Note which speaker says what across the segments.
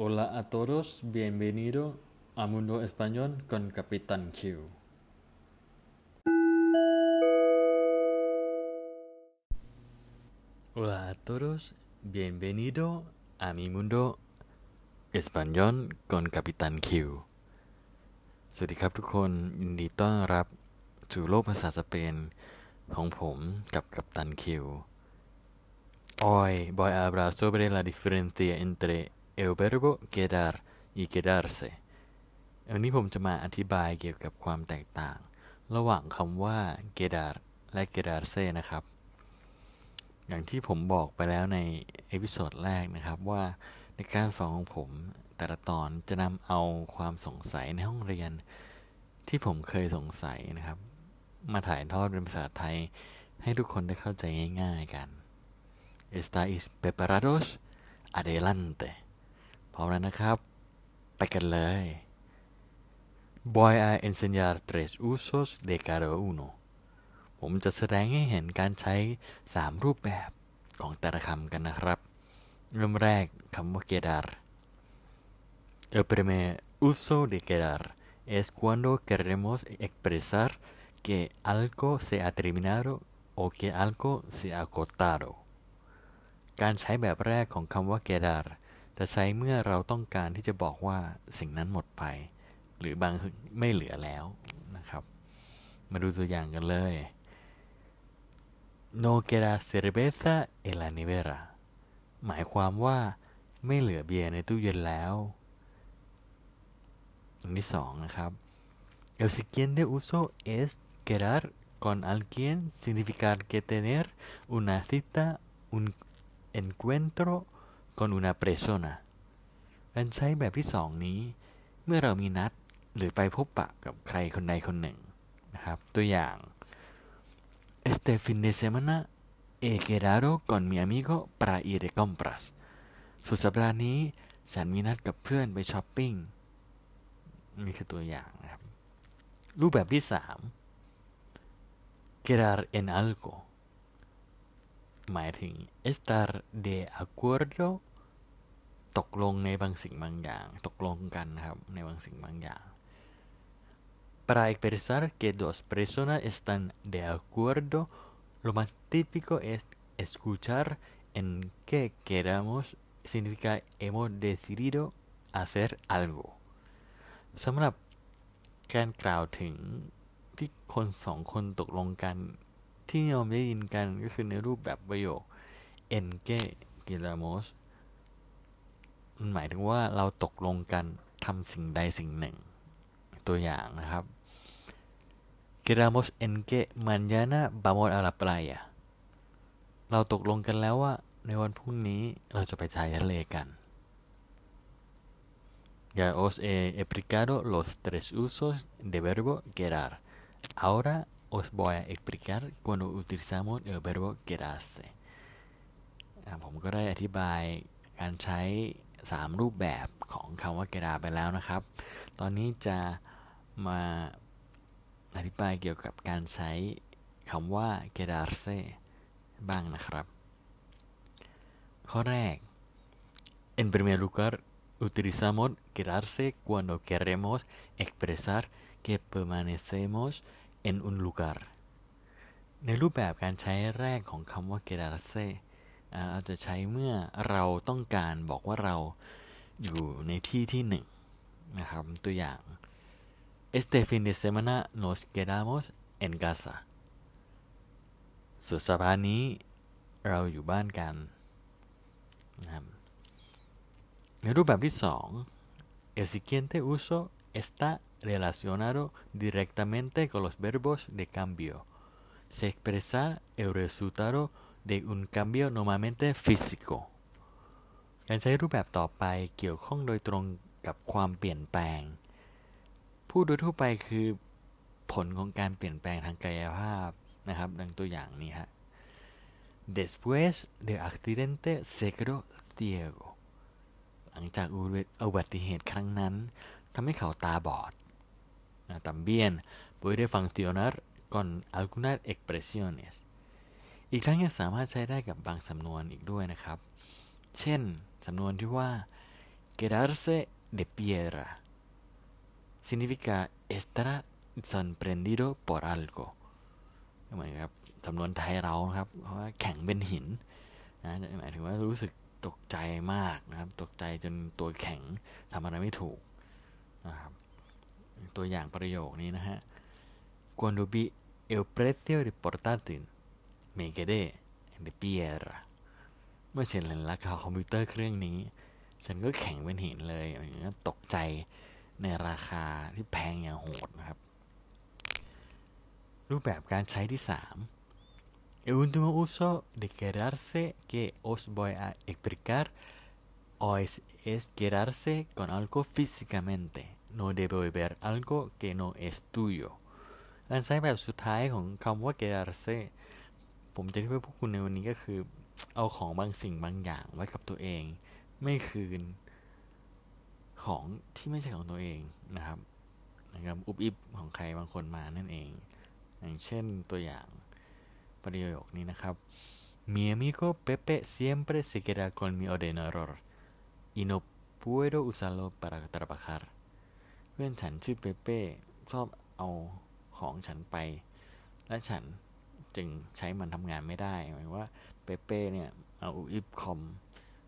Speaker 1: Hola a todos, bienvenido a Mundo Español con Capitán Q. Hola a todos, bienvenido a mi Mundo Español con Capitán Q สวัสดีครับทุกคนยินดีต้อนรับสู่โลกภาษาสเปนของผมกับกัปตันคิว Hoy voy a hablar sobre la diferencia entre el verbo quedar y quedarse วันนี้ผมจะมาอธิบายเกี่ยวกับความแตกต่าง ระหว่างคำว่า quedar และ quedarse นะครับ อย่างที่ผมบอกไปแล้วใน episode แรกนะครับว่าในการสอนของผมแต่ละตอนจะนำเอาความสงสัยในห้องเรียน ที่ผมเคยสงสัยนะครับ มาถ่ายทอดเป็นภาษาไทย ให้ทุกคนได้เข้าใจง่ายๆกัน ¿Estáis preparados? Adelante พร้อมแล้วนะครับ ไปกันเลย Voy a enseñar tres usos de cada uno ผมจะแสดงให้เห็นการใช้ 3 รูปแบบของแต่ละคำกันนะครับ เริ่มแรกคำว่า quedar El primer uso de quedar es cuando queremos expresar que algo se ha terminado o que algo se ha cortado การใช้แบบแรกของคำว่า quedar จะใช้เมื่อเราต้องการที่จะบอกว่าสิ่งนั้นหมดไป หรือบางไม่เหลือแล้วนะครับ มาดูตัวอย่างกันเลย No queda cerveza en la nevera หมายความว่าไม่เหลือเบียร์ในตู้เย็นแล้วอันที่สองนะครับ El siguiente uso es quedar con alguien significar que tener una cita un encuentro con una persona การใช้แบบที่สองนี้ เมื่อเรามีนัดหรือไปพบปะกับใครคนใดคนหนึ่งนะครับ ตัวอย่าง Este fin de semana he quedado con mi amigo para ir de compras สุดสัปดาห์นี้ฉันมีนัดกับเพื่อนไปช้อปปิ้งนี่คือตัวอย่างนะครับ รูปแบบที่สาม quedar en algo หมายถึง estar de acuerdo ตกลงในบางสิ่งบางอย่าง ตกลงกันนะครับ ในบางสิ่งบางอย่าง Para expresar que dos personas están de acuerdo, lo más típico es escuchar en que queramos significa hemos decidido hacer algo สำหรับการกล่าวถึงที่คนสองคนตกลงกัน ที่เราได้ยินกันก็คือในรูปแบบประโยค en que queramos มันหมายถึงว่าเราตกลงกันทำสิ่งใดสิ่งหนึ่ง ตัวอย่างนะครับ Quedamos en que mañana vamos a la playa เราตกลงกันแล้วว่า ในวันพรุ่งนี้เราจะไปชายทะเลกัน Ya os he explicado los tres usos de verbo quedar. Ahora os voy a explicar cuando utilizamos el verbo quedarse. ผมก็ได้อธิบายการใช้ 3 รูปแบบของคำว่าเกดาไปแล้วนะครับ ตอนนี้จะมาอธิบายเกี่ยวกับการใช้คำว่าเกดาเซบ้างนะครับ ข้อแรก en primer lugar utilizamos quedarse cuando queremos expresar que permanecemos en un lugar ในรูปแบบการใช้แรกของคำว่า quedarse อาจจะใช้เมื่อเราต้องการบอกว่าเราอยู่ในที่ที่หนึ่งนะครับ ตัวอย่าง Este fin de semana nos quedamos en casa สุดสัปดาห์นี้เราอยู่บ้านกันนะครับในรูปแบบที่สอง el siguiente uso está relacionado directamente con los verbos de cambio se expresa el resultado de un cambio normalmente físico การใช้รูปแบบต่อไปเกี่ยวข้องโดยตรงกับความเปลี่ยนแปลงพูดโดยทั่วไปคือผลของการเปลี่ยนแปลงทางกายภาพนะครับ ดังตัวอย่างนี้ฮะ después del accidente se quedó ciego หลังจากอุบัติเหตุครั้งนั้นทำให้เขาตาบอด también puede funcionar con algunas expresiones อีกทั้งยังสามารถใช้ได้กับบางสำนวนอีกด้วยนะครับ เช่น สำนวนที่ว่า quedarse de piedra significa estar sorprendido por algo เหมือนกับสำนวนไทยเราครับเพราะว่าแข็งเป็นหินนะหมายถึงว่ารู้สึกตกใจมากนะครับ ตกใจจนตัวแข็งทำอะไรไม่ถูกนะครับตัวอย่างประโยคนี้นะฮะ cuando vi el precio de portátil me quedé de piedra เมื่อฉันเห็นราคาคอมพิวเตอร์เครื่องนี้ ฉันก็แข็งเป็นหินเลยอย่างนี้ตกใจในราคาที่แพงอย่างโหดนะครับ รูปแบบการใช้ที่3 El último uso de quedarse que os voy a explicar o es, es quedarse con algo físicamente no devolver algo que no es tuyo การใช้แบบสุดท้ายของคำว่า quedarse ผมจะที่เพื่อพวกคุณในวันนี้ก็คือ เอาของบางสิ่งบางอย่างไว้กับตัวเอง ไม่คืน ของที่ไม่ใช่ของตัวเองนะครับนะครับอุบอิบของใครบางคนมานั่นเอง อย่างเช่นตัวอย่างประโยคนี้นะครับ Mi amigo Pepe siempre se queda con mi ordenador y no puedo usarlo para trabajar เพื่อนฉันชื่อเปเป้ชอบเอาของฉันไป และฉัน จึงใช้มันทำงานไม่ได้หมายว่าเปเป้เนี่ยเอาอุอิบคอม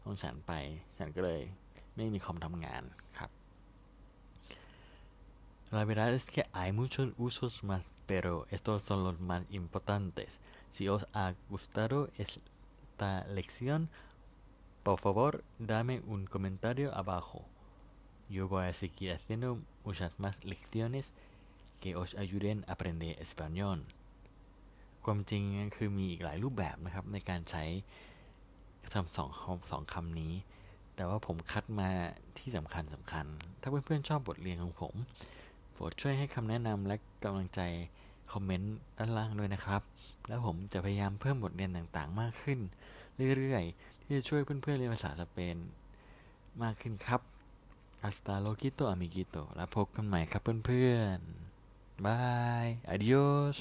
Speaker 1: ของฉันไป ฉันก็เลยไม่มีคอมทำงานครับ La verdad es que hay muchos usos más, pero estos son los más importantes. Si os ha gustado esta lección, por favor, dame un comentario abajo. Yo voy a seguir haciendo muchas más lecciones que os ayuden a aprender español. ความจริงคือมีอีกหลายรูปแบบนะครับ ในการใช้คำสองสองคำนี้ แต่ว่าผมคัดมาที่สำคัญสำคัญ ถ้าเพื่อนๆชอบบทเรียนของผมโปรดช่วยให้คำแนะนำและกำลังใจคอมเมนต์ด้านล่างด้วยนะครับ แล้วผมจะพยายามเพิ่มบทเรียนต่างๆ มากขึ้น เรื่อยๆ ที่จะช่วยเพื่อนๆเรียนภาษาสเปนมากขึ้นครับ hasta luego amiguito แล้วพบกันใหม่ครับเพื่อนๆบาย adios